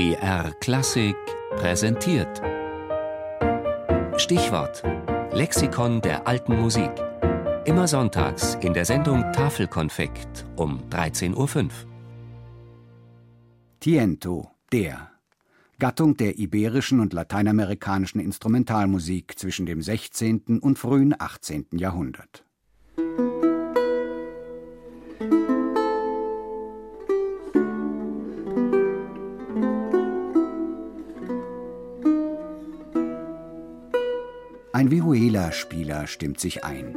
BR Klassik präsentiert. Stichwort: Lexikon der alten Musik. Immer sonntags in der Sendung Tafelkonfekt um 13.05 Uhr. Tiento, der. Gattung der iberischen und lateinamerikanischen Instrumentalmusik zwischen dem 16. und frühen 18. Jahrhundert. Ein Vihuela-Spieler stimmt sich ein,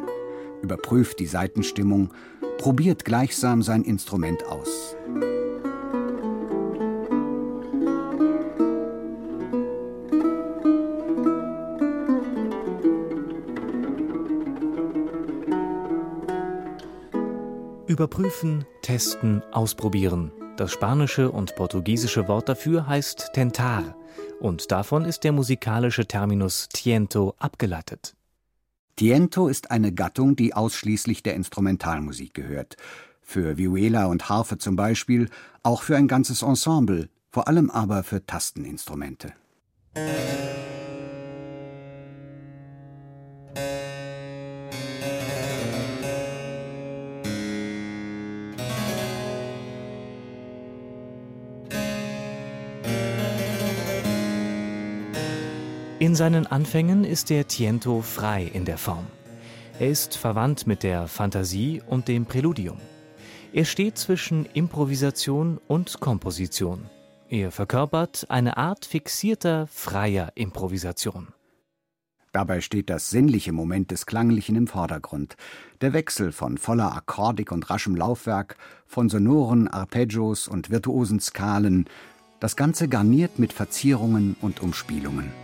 überprüft die Saitenstimmung, probiert gleichsam sein Instrument aus. Überprüfen, testen, ausprobieren. Das spanische und portugiesische Wort dafür heißt tentar und davon ist der musikalische Terminus tiento abgeleitet. Tiento ist eine Gattung, die ausschließlich der Instrumentalmusik gehört. Für Vihuela und Harfe zum Beispiel, auch für ein ganzes Ensemble, vor allem aber für Tasteninstrumente. In seinen Anfängen ist der Tiento frei in der Form. Er ist verwandt mit der Fantasie und dem Präludium. Er steht zwischen Improvisation und Komposition. Er verkörpert eine Art fixierter, freier Improvisation. Dabei steht das sinnliche Moment des Klanglichen im Vordergrund. Der Wechsel von voller Akkordik und raschem Laufwerk, von sonoren Arpeggios und virtuosen Skalen, das Ganze garniert mit Verzierungen und Umspielungen.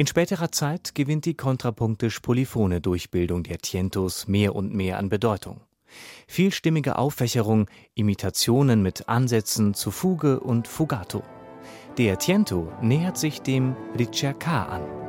In späterer Zeit gewinnt die kontrapunktisch-polyphone Durchbildung der Tientos mehr und mehr an Bedeutung. Vielstimmige Auffächerung, Imitationen mit Ansätzen zu Fuge und Fugato. Der Tiento nähert sich dem Ricercar an.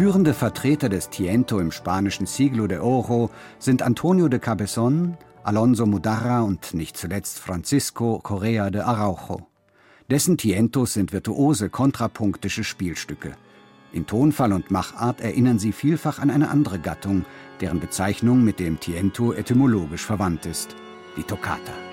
Führende Vertreter des Tiento im spanischen Siglo de Oro sind Antonio de Cabezón, Alonso Mudarra und nicht zuletzt Francisco Correa de Araujo. Dessen Tientos sind virtuose kontrapunktische Spielstücke. In Tonfall und Machart erinnern sie vielfach an eine andere Gattung, deren Bezeichnung mit dem Tiento etymologisch verwandt ist, die Toccata.